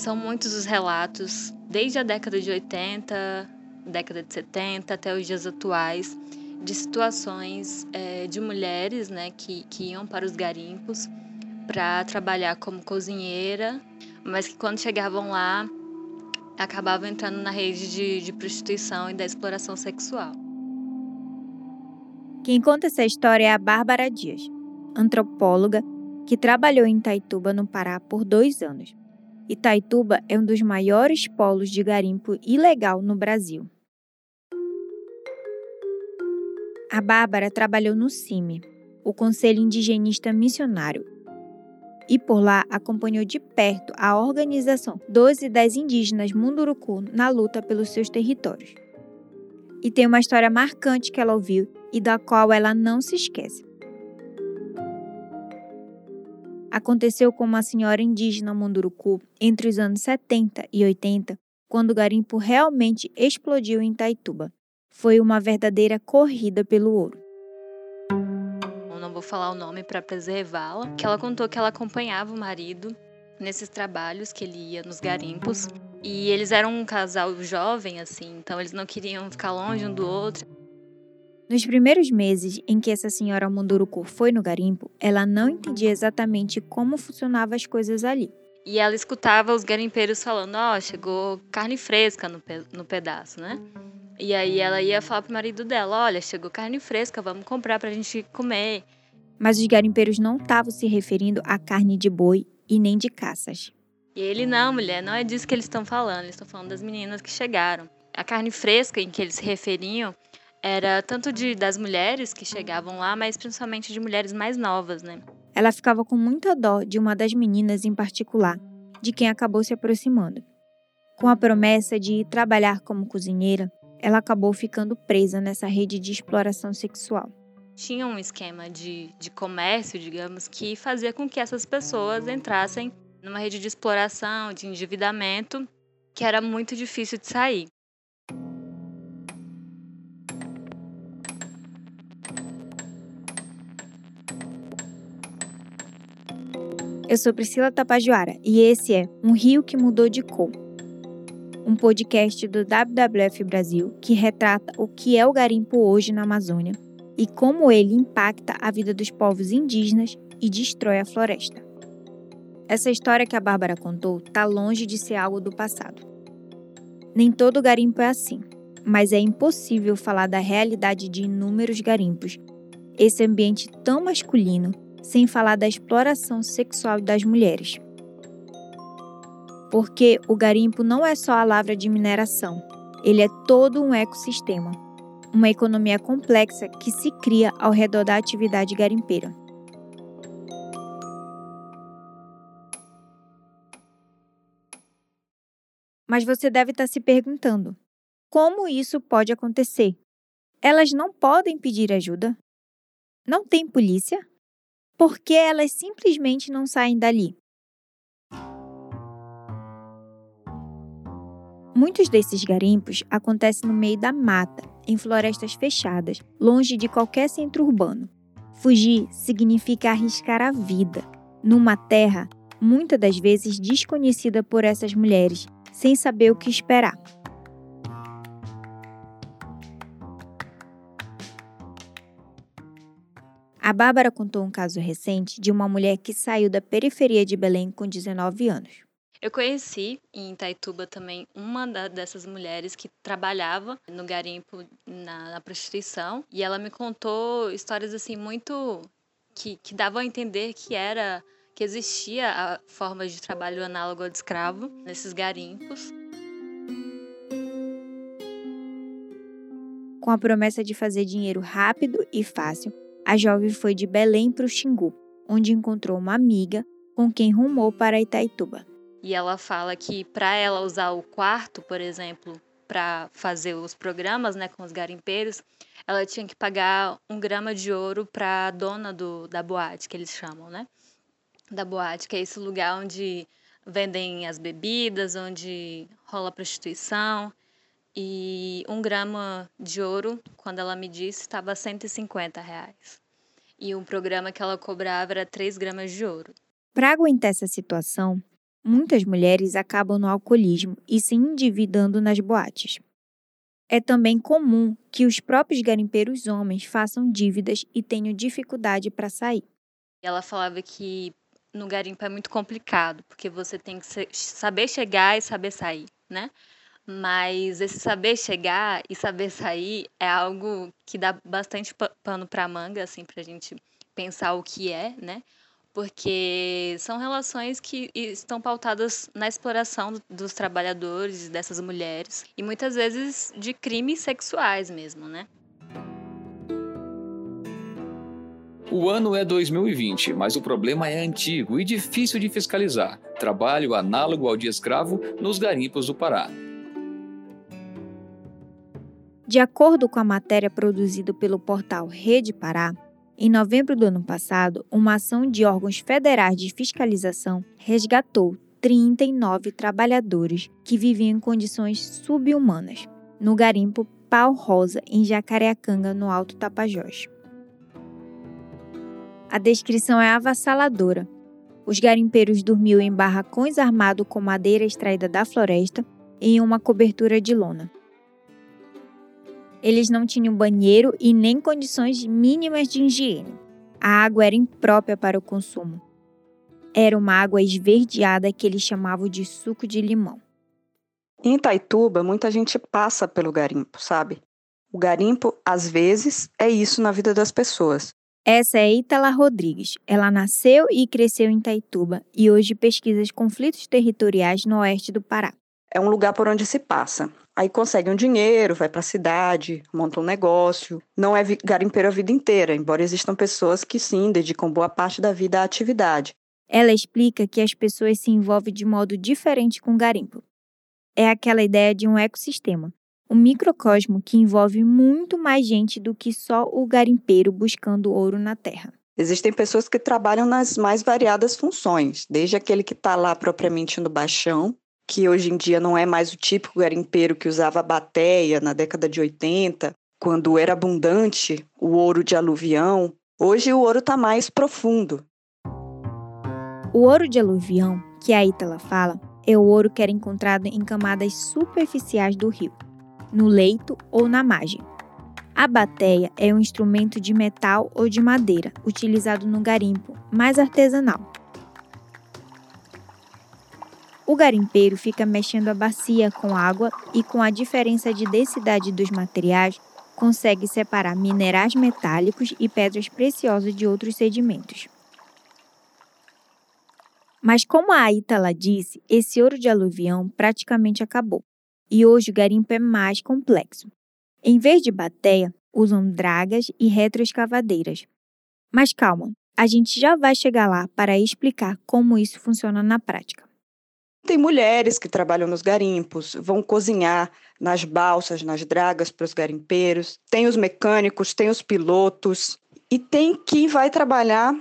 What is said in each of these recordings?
São muitos os relatos, desde a década de 80, década de 70 até os dias atuais, de situações é, de mulheres né, que, que iam para os garimpos para trabalhar como cozinheira, mas que quando chegavam lá acabavam entrando na rede de, de prostituição e da exploração sexual. Quem conta essa história é a Bárbara Dias, antropóloga que trabalhou em Itaituba, no Pará, por dois anos. Itaituba é um dos maiores polos de garimpo ilegal no Brasil. A Bárbara trabalhou no CIMI, o Conselho Indigenista Missionário, e por lá acompanhou de perto a organização dos e das indígenas Munduruku na luta pelos seus territórios. E tem uma história marcante que ela ouviu e da qual ela não se esquece. Aconteceu com uma senhora indígena Munduruku entre os anos 70 e 80, quando o garimpo realmente explodiu em Taituba. Foi uma verdadeira corrida pelo ouro. não vou falar o nome para preservá-la, que ela contou que ela acompanhava o marido nesses trabalhos que ele ia nos garimpos. E eles eram um casal jovem, assim, então eles não queriam ficar longe um do outro. Nos primeiros meses em que essa senhora Munduruku foi no garimpo, ela não entendia exatamente como funcionavam as coisas ali. E ela escutava os garimpeiros falando: Ó, oh, chegou carne fresca no, pe no pedaço, né? E aí ela ia falar pro marido dela: olha, chegou carne fresca, vamos comprar pra gente comer. Mas os garimpeiros não estavam se referindo a carne de boi e nem de caças. E ele: não, mulher, não é disso que eles estão falando, eles estão falando das meninas que chegaram. A carne fresca em que eles se referiam era tanto de das mulheres que chegavam lá, mas principalmente de mulheres mais novas, né? Ela ficava com muita dó de uma das meninas em particular, de quem acabou se aproximando. Com a promessa de ir trabalhar como cozinheira, ela acabou ficando presa nessa rede de exploração sexual. Tinha um esquema de, de comércio, digamos, que fazia com que essas pessoas entrassem numa rede de exploração, de endividamento, que era muito difícil de sair. Eu sou Priscila Tapajoara e esse é Um Rio que Mudou de Cor um podcast do WWF Brasil que retrata o que é o garimpo hoje na Amazônia e como ele impacta a vida dos povos indígenas e destrói a floresta. Essa história que a Bárbara contou está longe de ser algo do passado. Nem todo garimpo é assim, mas é impossível falar da realidade de inúmeros garimpos, esse ambiente tão masculino, sem falar da exploração sexual das mulheres porque o garimpo não é só a lavra de mineração, ele é todo um ecossistema, uma economia complexa que se cria ao redor da atividade garimpeira. Mas você deve estar se perguntando: como isso pode acontecer? Elas não podem pedir ajuda? Não tem polícia? Por que elas simplesmente não saem dali? Muitos desses garimpos acontecem no meio da mata, em florestas fechadas, longe de qualquer centro urbano. Fugir significa arriscar a vida, numa terra muitas das vezes desconhecida por essas mulheres, sem saber o que esperar. A Bárbara contou um caso recente de uma mulher que saiu da periferia de Belém com 19 anos. Eu conheci em Itaituba também uma dessas mulheres que trabalhava no garimpo na, na, prostituição e ela me contou histórias assim muito que, que davam a entender que era que existia a forma de trabalho análogo ao de escravo nesses garimpos. Com a promessa de fazer dinheiro rápido e fácil, a jovem foi de Belém para o Xingu, onde encontrou uma amiga com quem rumou para Itaituba. E ela fala que para ela usar o quarto, por exemplo, para fazer os programas né, com os garimpeiros, ela tinha que pagar um grama de ouro para a dona do, da boate, que eles chamam, né? Da boate, que é esse lugar onde vendem as bebidas, onde rola prostituição. E um grama de ouro, quando ela me disse, estava 150 reais. E um programa que ela cobrava era 3 gramas de ouro. Para aguentar essa situação, muitas mulheres acabam no alcoolismo e se endividando nas boates. É também comum que os próprios garimpeiros homens façam dívidas e tenham dificuldade para sair. Ela falava que no garimpo é muito complicado, porque você tem que saber chegar e saber sair, né? Mas esse saber chegar e saber sair é algo que dá bastante pano para manga, assim, para a gente pensar o que é, né? Porque são relações que estão pautadas na exploração dos trabalhadores, dessas mulheres, e muitas vezes de crimes sexuais mesmo, né? O ano é 2020, mas o problema é antigo e difícil de fiscalizar. Trabalho análogo ao de escravo nos garimpos do Pará. De acordo com a matéria produzida pelo portal Rede Pará, em novembro do ano passado, uma ação de órgãos federais de fiscalização resgatou 39 trabalhadores que viviam em condições subhumanas no garimpo Pau Rosa, em Jacareacanga, no Alto Tapajós. A descrição é avassaladora. Os garimpeiros dormiam em barracões armados com madeira extraída da floresta e em uma cobertura de lona. Eles não tinham banheiro e nem condições mínimas de higiene. A água era imprópria para o consumo. Era uma água esverdeada que eles chamavam de suco de limão. Em Itaituba, muita gente passa pelo garimpo, sabe? O garimpo, às vezes, é isso na vida das pessoas. Essa é Itala Rodrigues. Ela nasceu e cresceu em Itaituba e hoje pesquisa os conflitos territoriais no oeste do Pará. É um lugar por onde se passa. Aí consegue um dinheiro, vai para a cidade, monta um negócio. Não é garimpeiro a vida inteira, embora existam pessoas que sim dedicam boa parte da vida à atividade. Ela explica que as pessoas se envolvem de modo diferente com o garimpo. É aquela ideia de um ecossistema um microcosmo que envolve muito mais gente do que só o garimpeiro buscando ouro na terra. Existem pessoas que trabalham nas mais variadas funções, desde aquele que está lá propriamente no baixão, que hoje em dia não é mais o típico garimpeiro que usava bateia na década de 80, quando era abundante o ouro de aluvião. Hoje o ouro está mais profundo. O ouro de aluvião, que a Ítala fala, é o ouro que era encontrado em camadas superficiais do rio no leito ou na margem. A bateia é um instrumento de metal ou de madeira, utilizado no garimpo, mais artesanal. O garimpeiro fica mexendo a bacia com água e, com a diferença de densidade dos materiais, consegue separar minerais metálicos e pedras preciosas de outros sedimentos. Mas, como a Ítala disse, esse ouro de aluvião praticamente acabou e hoje o garimpo é mais complexo. Em vez de bateia, usam dragas e retroescavadeiras. Mas calma, a gente já vai chegar lá para explicar como isso funciona na prática. Tem mulheres que trabalham nos garimpos, vão cozinhar nas balsas, nas dragas para os garimpeiros, tem os mecânicos, tem os pilotos. E tem quem vai trabalhar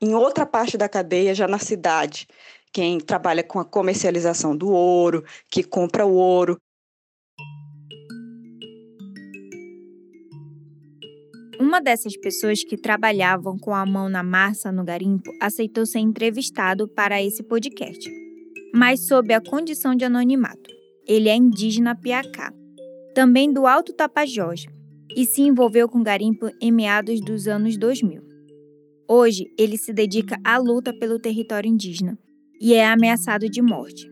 em outra parte da cadeia, já na cidade, quem trabalha com a comercialização do ouro, que compra o ouro. Uma dessas pessoas que trabalhavam com a mão na massa no garimpo aceitou ser entrevistado para esse podcast, mas sob a condição de anonimato. Ele é indígena Piacá, também do Alto Tapajós, e se envolveu com garimpo em meados dos anos 2000. Hoje, ele se dedica à luta pelo território indígena e é ameaçado de morte.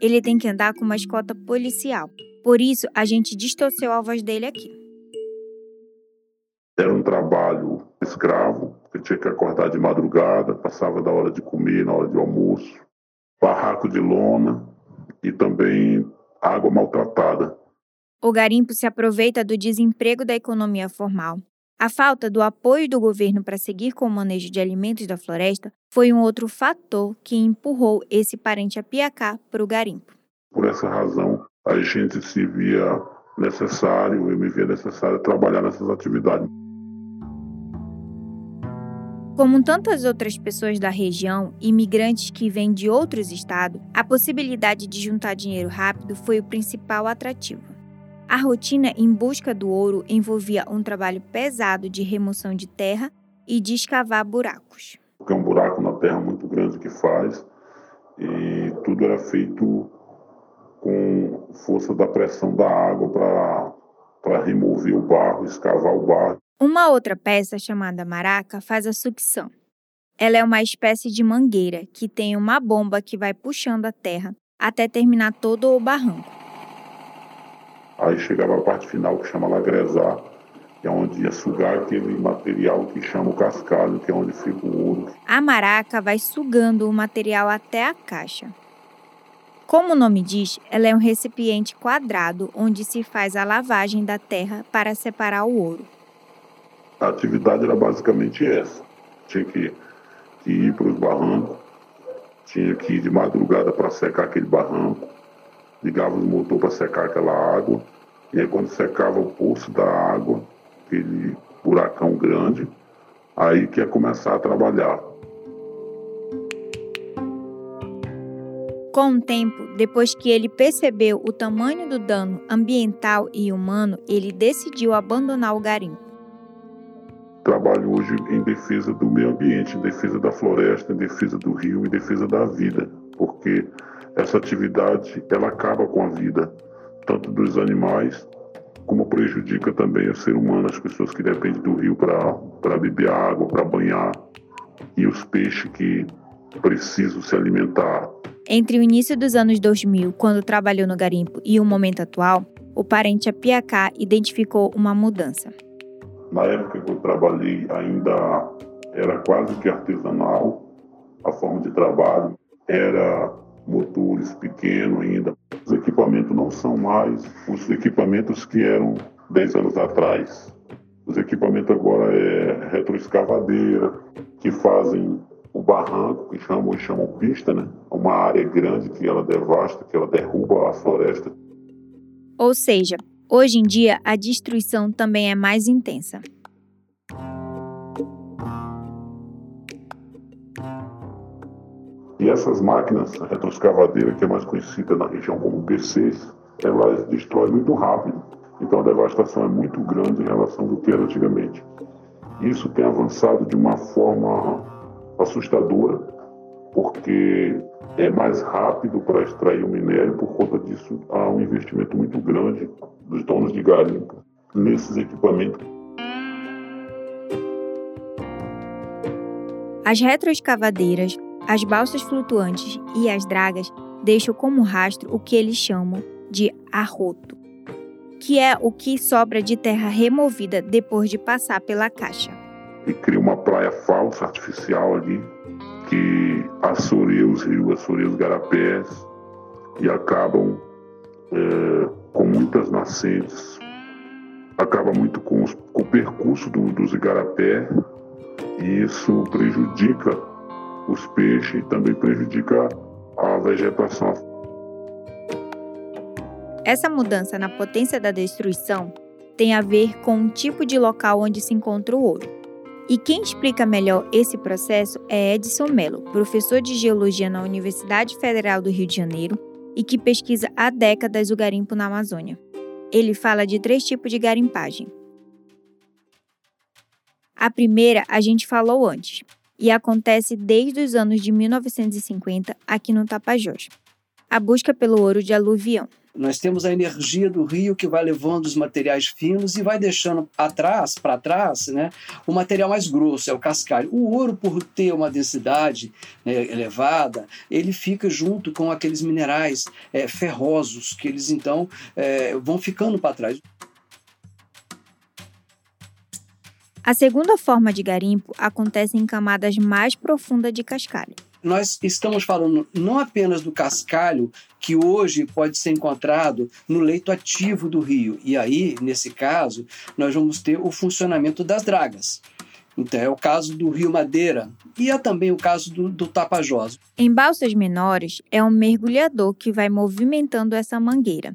Ele tem que andar com uma escolta policial. Por isso, a gente distorceu a voz dele aqui. Era um trabalho escravo, que tinha que acordar de madrugada, passava da hora de comer, na hora de almoço, barraco de lona e também água maltratada. O garimpo se aproveita do desemprego da economia formal a falta do apoio do governo para seguir com o manejo de alimentos da floresta foi um outro fator que empurrou esse parente apiacá para o garimpo. Por essa razão, a gente se via necessário, eu me via necessário trabalhar nessas atividades. Como tantas outras pessoas da região, imigrantes que vêm de outros estados, a possibilidade de juntar dinheiro rápido foi o principal atrativo. A rotina em busca do ouro envolvia um trabalho pesado de remoção de terra e de escavar buracos. É um buraco na terra muito grande que faz e tudo era feito com força da pressão da água para remover o barro, escavar o barro. Uma outra peça chamada maraca faz a sucção. Ela é uma espécie de mangueira que tem uma bomba que vai puxando a terra até terminar todo o barranco. Aí chegava a parte final que chama lagresar, que é onde ia sugar aquele material que chama o cascalho, que é onde fica o ouro. A maraca vai sugando o material até a caixa. Como o nome diz, ela é um recipiente quadrado onde se faz a lavagem da terra para separar o ouro. A atividade era basicamente essa. Tinha que, que ir para os barrancos, tinha que ir de madrugada para secar aquele barranco, ligava os motores para secar aquela água, e aí quando secava o poço da água, aquele buracão grande, aí que ia começar a trabalhar. Com o tempo, depois que ele percebeu o tamanho do dano ambiental e humano, ele decidiu abandonar o garimpo trabalho hoje em defesa do meio ambiente, em defesa da floresta, em defesa do rio, em defesa da vida, porque essa atividade ela acaba com a vida tanto dos animais como prejudica também o ser humano, as pessoas que dependem do rio para beber água, para banhar e os peixes que precisam se alimentar. Entre o início dos anos 2000, quando trabalhou no garimpo, e o momento atual, o parente Apiacá identificou uma mudança. Na época que eu trabalhei, ainda era quase que artesanal a forma de trabalho, era motores pequenos ainda. Os equipamentos não são mais os equipamentos que eram 10 anos atrás. Os equipamentos agora é retroescavadeira, que fazem o barranco, que chamam, chamam pista, né? Uma área grande que ela devasta, que ela derruba a floresta. Ou seja, Hoje em dia, a destruição também é mais intensa. E essas máquinas, retroescavadeira, que é mais conhecida na região como PCs, elas destroem muito rápido. Então a devastação é muito grande em relação ao que era antigamente. Isso tem avançado de uma forma assustadora, porque é mais rápido para extrair o minério, por conta disso há um investimento muito grande dos donos de garimpo nesses equipamentos. As retroescavadeiras, as balsas flutuantes e as dragas deixam como rastro o que eles chamam de arroto, que é o que sobra de terra removida depois de passar pela caixa. E cria uma praia falsa, artificial ali, que assoreia os rios, assoreia os garapés e acabam é, com muitas nascentes, acaba muito com, os, com o percurso do, dos igarapé e isso prejudica os peixes e também prejudica a vegetação. Essa mudança na potência da destruição tem a ver com o tipo de local onde se encontra o ouro. E quem explica melhor esse processo é Edson Mello, professor de geologia na Universidade Federal do Rio de Janeiro e que pesquisa há décadas o garimpo na Amazônia. Ele fala de três tipos de garimpagem. A primeira a gente falou antes e acontece desde os anos de 1950 aqui no Tapajós. A busca pelo ouro de aluvião. Nós temos a energia do rio que vai levando os materiais finos e vai deixando atrás, para trás, né, o material mais grosso, é o cascalho. O ouro, por ter uma densidade né, elevada, ele fica junto com aqueles minerais é, ferrosos, que eles então é, vão ficando para trás. A segunda forma de garimpo acontece em camadas mais profundas de cascalho nós estamos falando não apenas do cascalho, que hoje pode ser encontrado no leito ativo do rio. E aí, nesse caso, nós vamos ter o funcionamento das dragas. Então, é o caso do Rio Madeira e é também o caso do, do Tapajós. Em balsas menores, é um mergulhador que vai movimentando essa mangueira.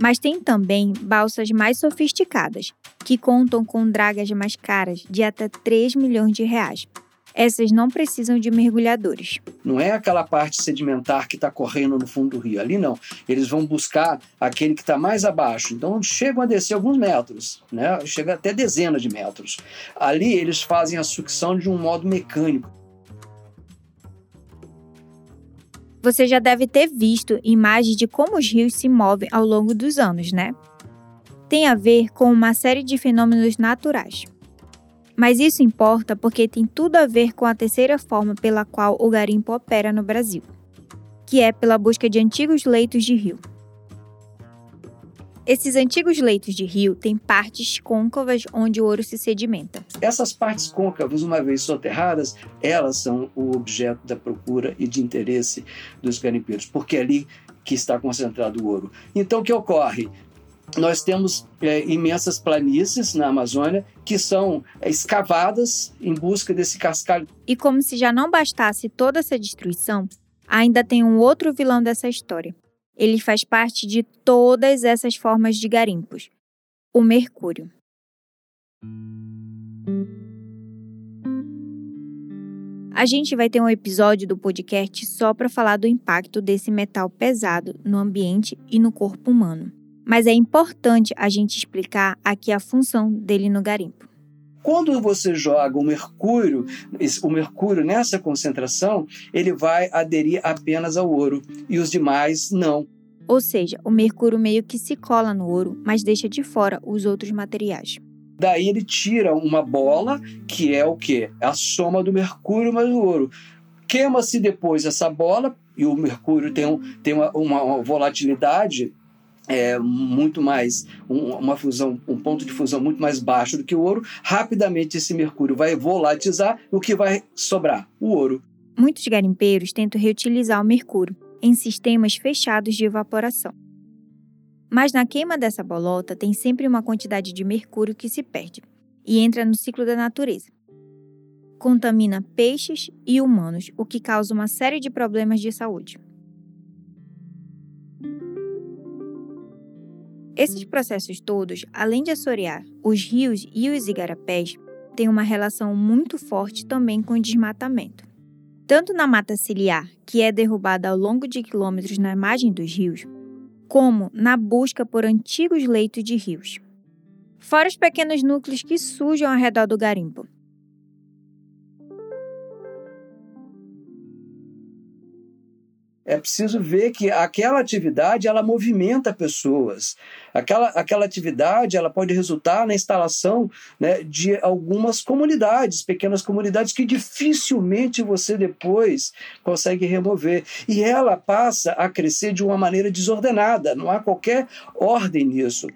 Mas tem também balsas mais sofisticadas, que contam com dragas mais caras, de até 3 milhões de reais essas não precisam de mergulhadores. Não é aquela parte sedimentar que está correndo no fundo do rio. Ali não. Eles vão buscar aquele que está mais abaixo. Então chegam a descer alguns metros, né? chega até dezenas de metros. Ali eles fazem a sucção de um modo mecânico. Você já deve ter visto imagens de como os rios se movem ao longo dos anos, né? Tem a ver com uma série de fenômenos naturais. Mas isso importa porque tem tudo a ver com a terceira forma pela qual o garimpo opera no Brasil, que é pela busca de antigos leitos de rio. Esses antigos leitos de rio têm partes côncavas onde o ouro se sedimenta. Essas partes côncavas, uma vez soterradas, elas são o objeto da procura e de interesse dos garimpeiros, porque é ali que está concentrado o ouro. Então, o que ocorre? Nós temos é, imensas planícies na Amazônia que são é, escavadas em busca desse cascalho. E como se já não bastasse toda essa destruição, ainda tem um outro vilão dessa história. Ele faz parte de todas essas formas de garimpos: o mercúrio. A gente vai ter um episódio do podcast só para falar do impacto desse metal pesado no ambiente e no corpo humano mas é importante a gente explicar aqui a função dele no garimpo. Quando você joga o mercúrio, o mercúrio nessa concentração, ele vai aderir apenas ao ouro e os demais não. Ou seja, o mercúrio meio que se cola no ouro, mas deixa de fora os outros materiais. Daí ele tira uma bola, que é o quê? É a soma do mercúrio mais o ouro. Queima-se depois essa bola, e o mercúrio tem, um, tem uma, uma volatilidade é, muito mais um, uma fusão, um ponto de fusão muito mais baixo do que o ouro, rapidamente esse mercúrio vai volatizar, o que vai sobrar? O ouro. Muitos garimpeiros tentam reutilizar o mercúrio em sistemas fechados de evaporação. Mas na queima dessa bolota tem sempre uma quantidade de mercúrio que se perde e entra no ciclo da natureza. Contamina peixes e humanos, o que causa uma série de problemas de saúde. Esses processos todos, além de assorear os rios e os igarapés, têm uma relação muito forte também com o desmatamento. Tanto na mata ciliar, que é derrubada ao longo de quilômetros na margem dos rios, como na busca por antigos leitos de rios. Fora os pequenos núcleos que surgem ao redor do garimpo, é preciso ver que aquela atividade ela movimenta pessoas. Aquela, aquela atividade ela pode resultar na instalação né, de algumas comunidades, pequenas comunidades que dificilmente você depois consegue remover. E ela passa a crescer de uma maneira desordenada, não há qualquer ordem nisso.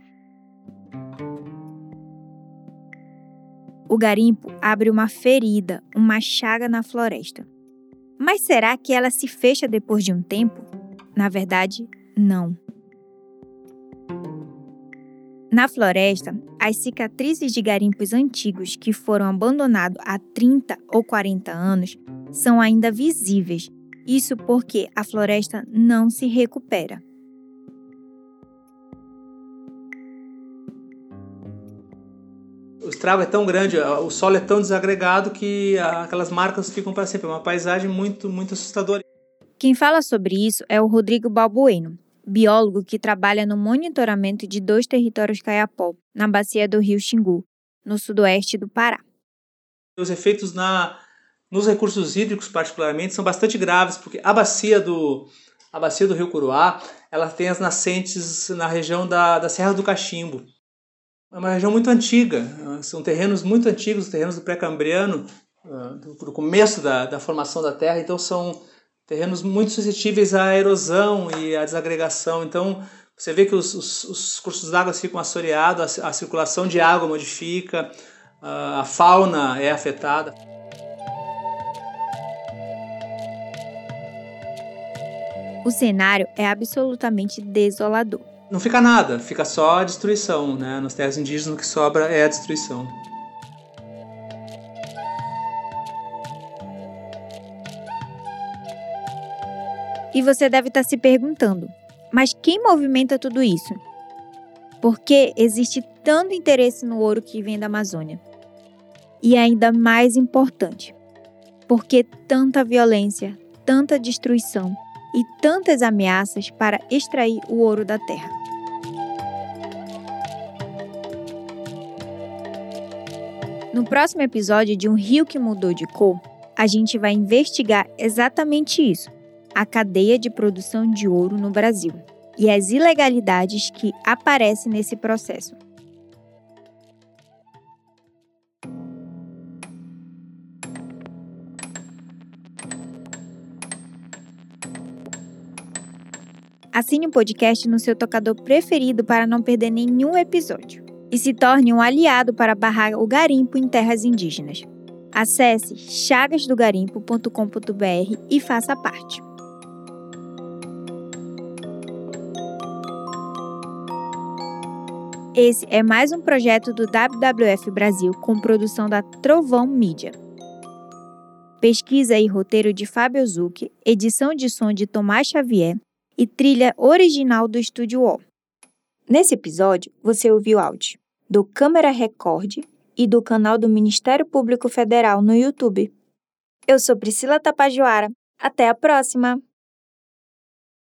O garimpo abre uma ferida, uma chaga na floresta. Mas será que ela se fecha depois de um tempo? Na verdade, não. Na floresta, as cicatrizes de garimpos antigos que foram abandonados há 30 ou 40 anos são ainda visíveis. Isso porque a floresta não se recupera. Estrago é tão grande, o solo é tão desagregado que aquelas marcas ficam para sempre. É uma paisagem muito, muito assustadora. Quem fala sobre isso é o Rodrigo Balbueno, biólogo que trabalha no monitoramento de dois territórios caiapó, na bacia do rio Xingu, no sudoeste do Pará. Os efeitos na, nos recursos hídricos, particularmente, são bastante graves, porque a bacia do, a bacia do rio Curuá ela tem as nascentes na região da, da Serra do Cachimbo. É uma região muito antiga, são terrenos muito antigos, terrenos do pré-cambriano, do começo da, da formação da Terra, então são terrenos muito suscetíveis à erosão e à desagregação. Então você vê que os, os, os cursos d'água ficam assoreados, a, a, circulação de água modifica, a fauna é afetada. O cenário é absolutamente desolador não fica nada, fica só a destruição, né? Nas terras indígenas o que sobra é a destruição. E você deve estar se perguntando: mas quem movimenta tudo isso? Por que existe tanto interesse no ouro que vem da Amazônia? E ainda mais importante, por que tanta violência, tanta destruição e tantas ameaças para extrair o ouro da terra? No próximo episódio de Um Rio que Mudou de Cor, a gente vai investigar exatamente isso a cadeia de produção de ouro no Brasil e as ilegalidades que aparecem nesse processo. Assine o podcast no seu tocador preferido para não perder nenhum episódio. E se torne um aliado para barrar o garimpo em terras indígenas. Acesse chagasdogarimpo.com.br e faça parte. Esse é mais um projeto do WWF Brasil com produção da Trovão Mídia. Pesquisa e roteiro de Fábio Zucchi, edição de som de Tomás Xavier e trilha original do Estúdio O. Nesse episódio, você ouviu áudio do Câmera Record e do canal do Ministério Público Federal no YouTube. Eu sou Priscila Tapajoara. Até a próxima!